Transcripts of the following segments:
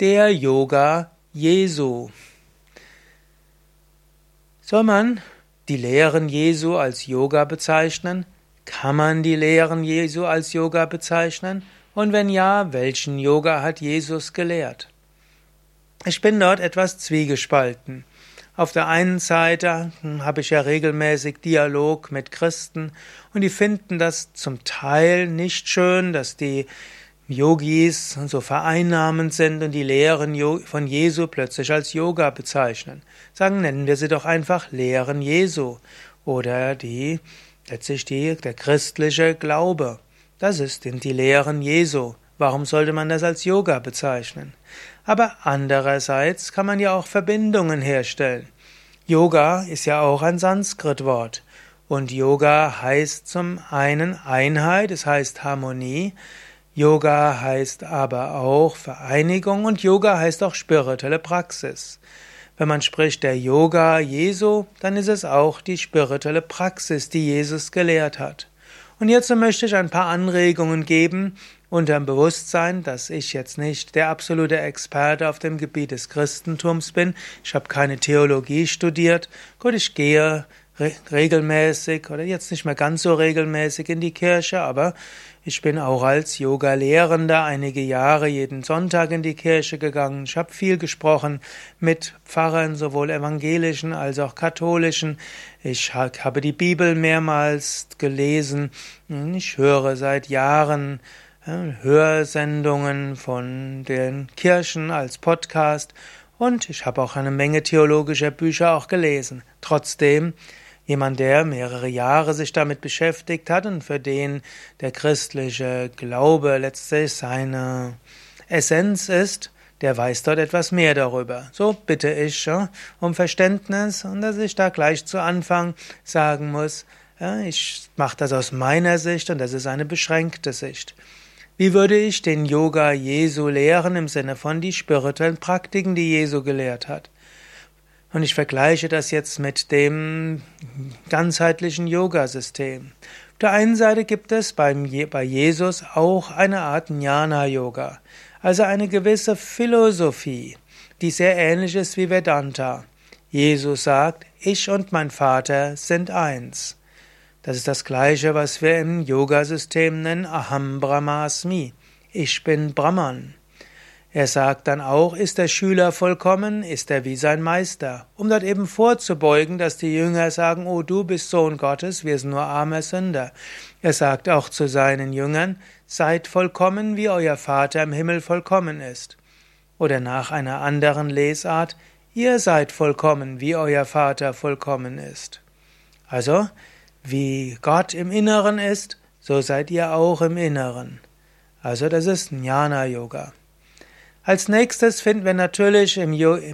Der Yoga Jesu. Soll man die Lehren Jesu als Yoga bezeichnen? Kann man die Lehren Jesu als Yoga bezeichnen? Und wenn ja, welchen Yoga hat Jesus gelehrt? Ich bin dort etwas zwiegespalten. Auf der einen Seite habe ich ja regelmäßig Dialog mit Christen und die finden das zum Teil nicht schön, dass die Yogis so vereinnahmend sind und die Lehren von Jesu plötzlich als Yoga bezeichnen. Sagen, nennen wir sie doch einfach Lehren Jesu oder die, letztlich die, der christliche Glaube. Das ist die Lehren Jesu. Warum sollte man das als Yoga bezeichnen? Aber andererseits kann man ja auch Verbindungen herstellen. Yoga ist ja auch ein Sanskrit-Wort. Und Yoga heißt zum einen Einheit, es heißt Harmonie, Yoga heißt aber auch Vereinigung und Yoga heißt auch spirituelle Praxis. Wenn man spricht der Yoga Jesu, dann ist es auch die spirituelle Praxis, die Jesus gelehrt hat. Und hierzu möchte ich ein paar Anregungen geben, unter dem Bewusstsein, dass ich jetzt nicht der absolute Experte auf dem Gebiet des Christentums bin. Ich habe keine Theologie studiert. Gut, ich gehe regelmäßig oder jetzt nicht mehr ganz so regelmäßig in die Kirche, aber ich bin auch als Yoga-Lehrender einige Jahre jeden Sonntag in die Kirche gegangen. Ich habe viel gesprochen mit Pfarrern, sowohl evangelischen als auch katholischen. Ich habe die Bibel mehrmals gelesen. Ich höre seit Jahren Hörsendungen von den Kirchen als Podcast und ich habe auch eine Menge theologischer Bücher auch gelesen. Trotzdem Jemand, der mehrere Jahre sich damit beschäftigt hat und für den der christliche Glaube letztlich seine Essenz ist, der weiß dort etwas mehr darüber. So bitte ich ja, um Verständnis und dass ich da gleich zu Anfang sagen muss, ja, ich mache das aus meiner Sicht und das ist eine beschränkte Sicht. Wie würde ich den Yoga Jesu lehren im Sinne von die spirituellen Praktiken, die Jesu gelehrt hat? Und ich vergleiche das jetzt mit dem ganzheitlichen Yoga-System. Auf der einen Seite gibt es beim, bei Jesus auch eine Art Jnana-Yoga, also eine gewisse Philosophie, die sehr ähnlich ist wie Vedanta. Jesus sagt, ich und mein Vater sind eins. Das ist das Gleiche, was wir im Yoga-System nennen Aham Brahmasmi. Ich bin Brahman. Er sagt dann auch, ist der Schüler vollkommen, ist er wie sein Meister, um dort eben vorzubeugen, dass die Jünger sagen, oh, du bist Sohn Gottes, wir sind nur arme Sünder. Er sagt auch zu seinen Jüngern, seid vollkommen, wie euer Vater im Himmel vollkommen ist. Oder nach einer anderen Lesart, ihr seid vollkommen, wie euer Vater vollkommen ist. Also, wie Gott im Inneren ist, so seid ihr auch im Inneren. Also das ist Jnana Yoga. Als nächstes finden wir natürlich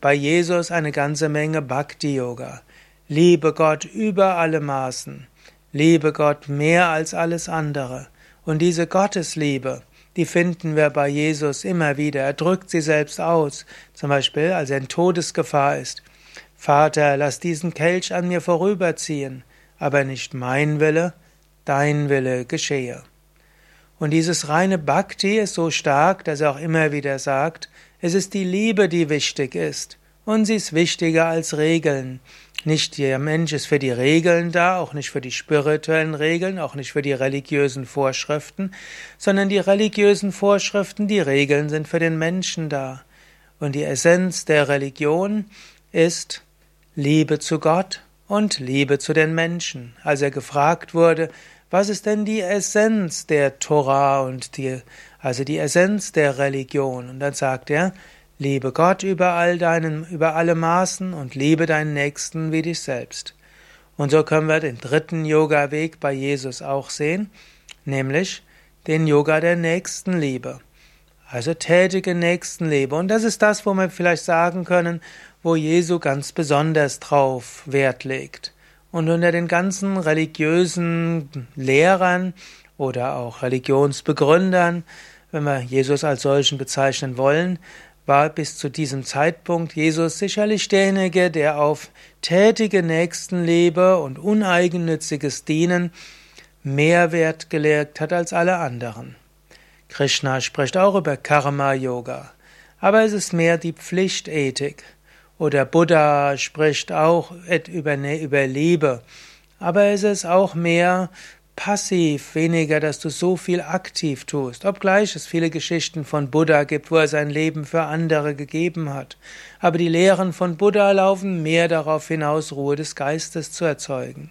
bei Jesus eine ganze Menge Bhakti-Yoga. Liebe Gott über alle Maßen. Liebe Gott mehr als alles andere. Und diese Gottesliebe, die finden wir bei Jesus immer wieder. Er drückt sie selbst aus. Zum Beispiel, als er in Todesgefahr ist. Vater, lass diesen Kelch an mir vorüberziehen, aber nicht mein Wille, dein Wille geschehe. Und dieses reine Bhakti ist so stark, dass er auch immer wieder sagt, es ist die Liebe, die wichtig ist. Und sie ist wichtiger als Regeln. Nicht der Mensch ist für die Regeln da, auch nicht für die spirituellen Regeln, auch nicht für die religiösen Vorschriften, sondern die religiösen Vorschriften, die Regeln sind für den Menschen da. Und die Essenz der Religion ist Liebe zu Gott und Liebe zu den Menschen. Als er gefragt wurde, was ist denn die Essenz der Torah und die, also die Essenz der Religion? Und dann sagt er, liebe Gott über all deinen, über alle Maßen und liebe deinen Nächsten wie dich selbst. Und so können wir den dritten Yoga-Weg bei Jesus auch sehen, nämlich den Yoga der Nächstenliebe. Also tätige Nächstenliebe. Und das ist das, wo wir vielleicht sagen können, wo Jesu ganz besonders drauf Wert legt. Und unter den ganzen religiösen Lehrern oder auch Religionsbegründern, wenn wir Jesus als solchen bezeichnen wollen, war bis zu diesem Zeitpunkt Jesus sicherlich derjenige, der auf tätige Nächstenliebe und uneigennütziges Dienen mehr Wert gelegt hat als alle anderen. Krishna spricht auch über Karma Yoga. aber es ist mehr die Pflichtethik. Oder Buddha spricht auch über, ne, über Liebe, aber es ist auch mehr passiv, weniger, dass du so viel aktiv tust. Obgleich es viele Geschichten von Buddha gibt, wo er sein Leben für andere gegeben hat. Aber die Lehren von Buddha laufen mehr darauf hinaus, Ruhe des Geistes zu erzeugen.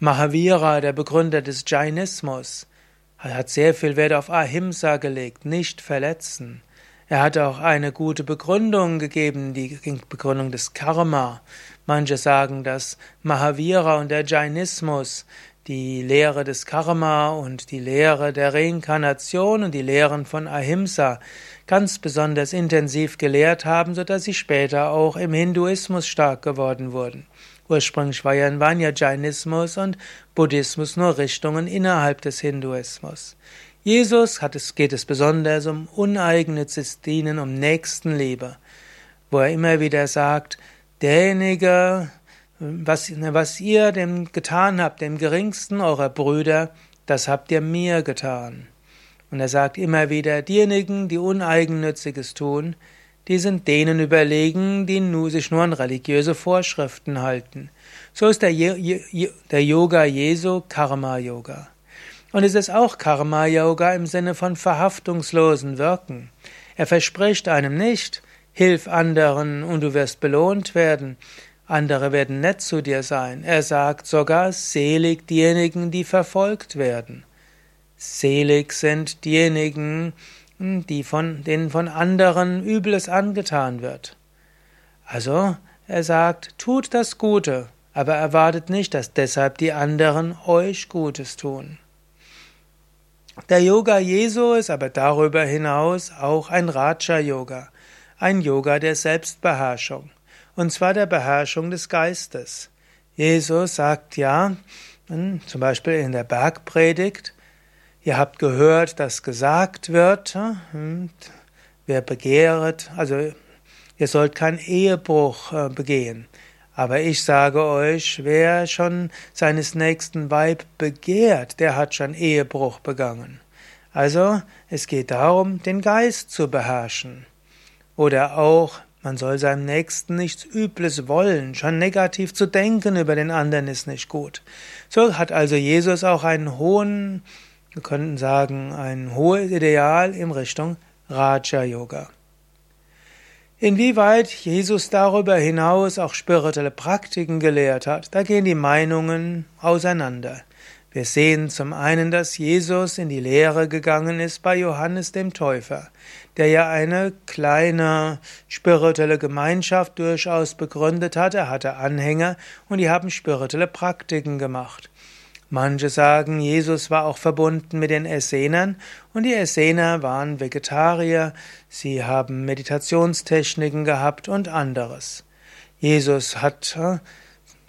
Mahavira, der Begründer des Jainismus, hat sehr viel Wert auf Ahimsa gelegt, nicht verletzen. Er hat auch eine gute Begründung gegeben, die Begründung des Karma. Manche sagen, dass Mahavira und der Jainismus die Lehre des Karma und die Lehre der Reinkarnation und die Lehren von Ahimsa ganz besonders intensiv gelehrt haben, so dass sie später auch im Hinduismus stark geworden wurden. Ursprünglich war ja, waren ja Jainismus und Buddhismus nur Richtungen innerhalb des Hinduismus. Jesus es, geht es besonders um uneigennützes Dienen, um Nächstenliebe, wo er immer wieder sagt, derjenige, was, was ihr dem getan habt, dem geringsten eurer Brüder, das habt ihr mir getan. Und er sagt immer wieder, diejenigen, die Uneigennütziges tun, die sind denen überlegen, die sich nur an religiöse Vorschriften halten. So ist der, der Yoga Jesu Karma-Yoga. Und es ist auch Karma-Yoga im Sinne von verhaftungslosen Wirken. Er verspricht einem nicht, hilf anderen und du wirst belohnt werden, andere werden nett zu dir sein. Er sagt sogar, selig diejenigen, die verfolgt werden. Selig sind diejenigen, die von, denen von anderen Übles angetan wird. Also, er sagt, tut das Gute, aber erwartet nicht, dass deshalb die anderen euch Gutes tun. Der Yoga Jesu ist aber darüber hinaus auch ein Raja-Yoga, ein Yoga der Selbstbeherrschung und zwar der Beherrschung des Geistes. Jesus sagt ja, hm, zum Beispiel in der Bergpredigt, ihr habt gehört, dass gesagt wird, hm, wer begehret, also ihr sollt keinen Ehebruch äh, begehen. Aber ich sage euch, wer schon seines nächsten Weib begehrt, der hat schon Ehebruch begangen. Also es geht darum, den Geist zu beherrschen. Oder auch, man soll seinem Nächsten nichts Übles wollen, schon negativ zu denken über den anderen ist nicht gut. So hat also Jesus auch einen hohen, wir könnten sagen, ein hohes Ideal in Richtung Raja Yoga. Inwieweit Jesus darüber hinaus auch spirituelle Praktiken gelehrt hat, da gehen die Meinungen auseinander. Wir sehen zum einen, dass Jesus in die Lehre gegangen ist bei Johannes dem Täufer, der ja eine kleine spirituelle Gemeinschaft durchaus begründet hat. Er hatte Anhänger und die haben spirituelle Praktiken gemacht. Manche sagen, Jesus war auch verbunden mit den Essenern und die Essener waren Vegetarier, sie haben Meditationstechniken gehabt und anderes. Jesus hat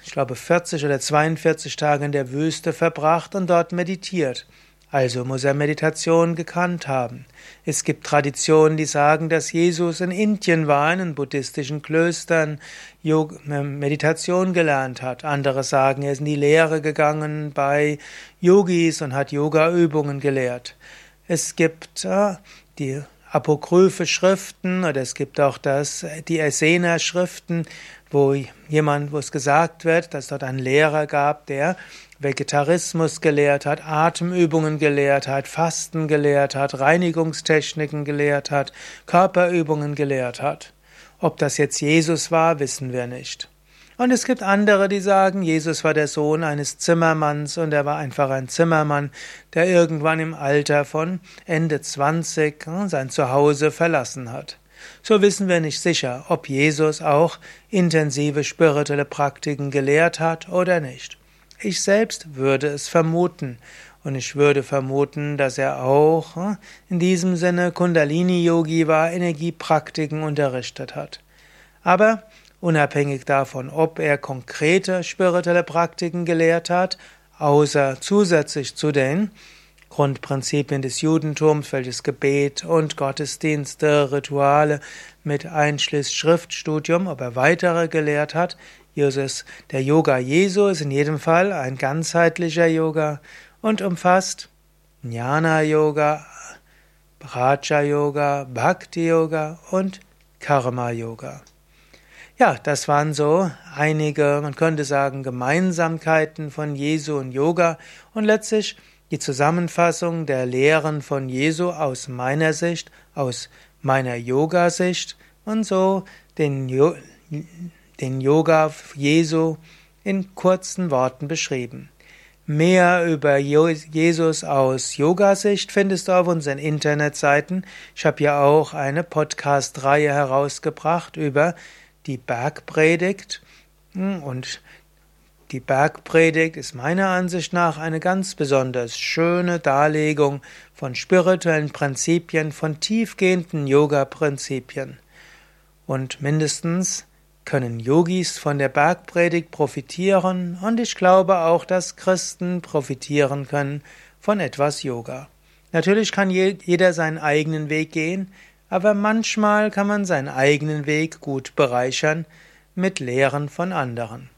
ich glaube 40 oder 42 Tage in der Wüste verbracht und dort meditiert. Also muss er Meditation gekannt haben. Es gibt Traditionen, die sagen, dass Jesus in Indien war, in buddhistischen Klöstern Meditation gelernt hat. Andere sagen, er ist in die Lehre gegangen bei Yogis und hat Yoga-Übungen gelehrt. Es gibt äh, die apokryphe Schriften oder es gibt auch das, die Essener Schriften, wo jemand, wo es gesagt wird, dass dort einen Lehrer gab, der Vegetarismus gelehrt hat, Atemübungen gelehrt hat, Fasten gelehrt hat, Reinigungstechniken gelehrt hat, Körperübungen gelehrt hat. Ob das jetzt Jesus war, wissen wir nicht. Und es gibt andere, die sagen, Jesus war der Sohn eines Zimmermanns und er war einfach ein Zimmermann, der irgendwann im Alter von Ende 20 hm, sein Zuhause verlassen hat. So wissen wir nicht sicher, ob Jesus auch intensive spirituelle Praktiken gelehrt hat oder nicht. Ich selbst würde es vermuten. Und ich würde vermuten, dass er auch hm, in diesem Sinne Kundalini-Yogi war, Energiepraktiken unterrichtet hat. Aber unabhängig davon, ob er konkrete spirituelle Praktiken gelehrt hat, außer zusätzlich zu den Grundprinzipien des Judentums, welches Gebet und Gottesdienste, Rituale mit einschließt Schriftstudium, ob er weitere gelehrt hat. Jesus, der Yoga Jesu ist in jedem Fall ein ganzheitlicher Yoga und umfasst Jnana Yoga, Raja Yoga, Bhakti Yoga und Karma Yoga. Ja, das waren so einige, man könnte sagen, Gemeinsamkeiten von Jesu und Yoga und letztlich die Zusammenfassung der Lehren von Jesu aus meiner Sicht, aus meiner Yoga-Sicht und so den, jo den Yoga Jesu in kurzen Worten beschrieben. Mehr über Jesus aus Yoga-Sicht findest du auf unseren Internetseiten. Ich habe ja auch eine Podcast-Reihe herausgebracht über die Bergpredigt. Und die Bergpredigt ist meiner Ansicht nach eine ganz besonders schöne Darlegung von spirituellen Prinzipien, von tiefgehenden Yoga-Prinzipien. Und mindestens können Yogis von der Bergpredigt profitieren und ich glaube auch, dass Christen profitieren können von etwas Yoga. Natürlich kann jeder seinen eigenen Weg gehen, aber manchmal kann man seinen eigenen Weg gut bereichern mit Lehren von anderen.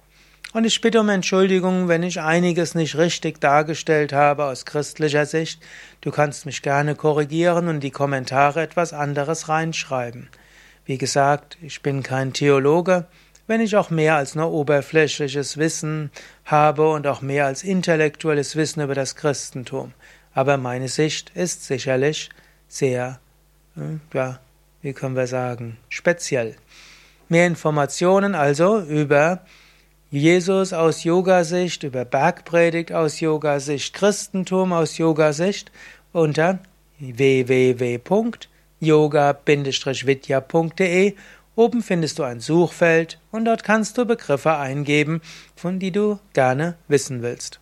Und ich bitte um Entschuldigung, wenn ich einiges nicht richtig dargestellt habe aus christlicher Sicht. Du kannst mich gerne korrigieren und die Kommentare etwas anderes reinschreiben. Wie gesagt, ich bin kein Theologe, wenn ich auch mehr als nur oberflächliches Wissen habe und auch mehr als intellektuelles Wissen über das Christentum. Aber meine Sicht ist sicherlich sehr, hm, ja, wie können wir sagen, speziell. Mehr Informationen also über Jesus aus Yoga-Sicht, über Bergpredigt aus Yoga-Sicht, Christentum aus Yoga-Sicht unter www yoga-vidya.de. Oben findest du ein Suchfeld und dort kannst du Begriffe eingeben, von die du gerne wissen willst.